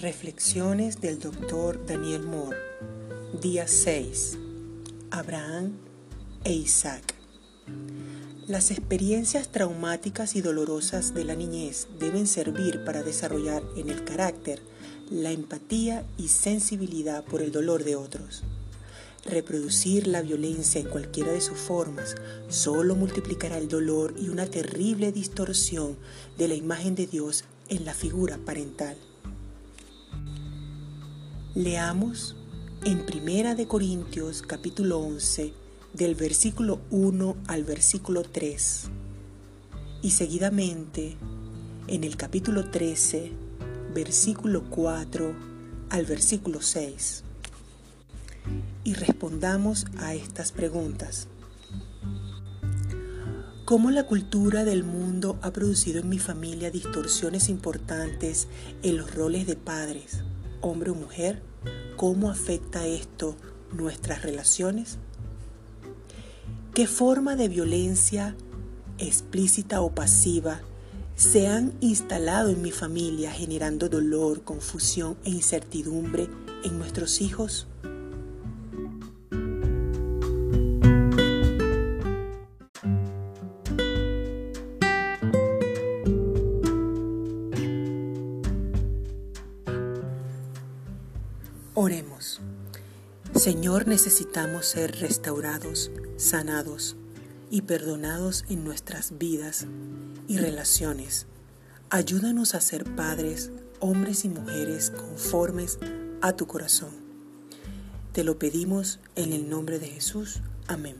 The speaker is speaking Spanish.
Reflexiones del Dr. Daniel Moore. Día 6. Abraham e Isaac. Las experiencias traumáticas y dolorosas de la niñez deben servir para desarrollar en el carácter la empatía y sensibilidad por el dolor de otros. Reproducir la violencia en cualquiera de sus formas solo multiplicará el dolor y una terrible distorsión de la imagen de Dios en la figura parental. Leamos en Primera de Corintios capítulo 11 del versículo 1 al versículo 3 y seguidamente en el capítulo 13 versículo 4 al versículo 6 y respondamos a estas preguntas. ¿Cómo la cultura del mundo ha producido en mi familia distorsiones importantes en los roles de padres, hombre o mujer? ¿Cómo afecta esto nuestras relaciones? ¿Qué forma de violencia, explícita o pasiva, se han instalado en mi familia generando dolor, confusión e incertidumbre en nuestros hijos? Oremos. Señor, necesitamos ser restaurados, sanados y perdonados en nuestras vidas y relaciones. Ayúdanos a ser padres, hombres y mujeres conformes a tu corazón. Te lo pedimos en el nombre de Jesús. Amén.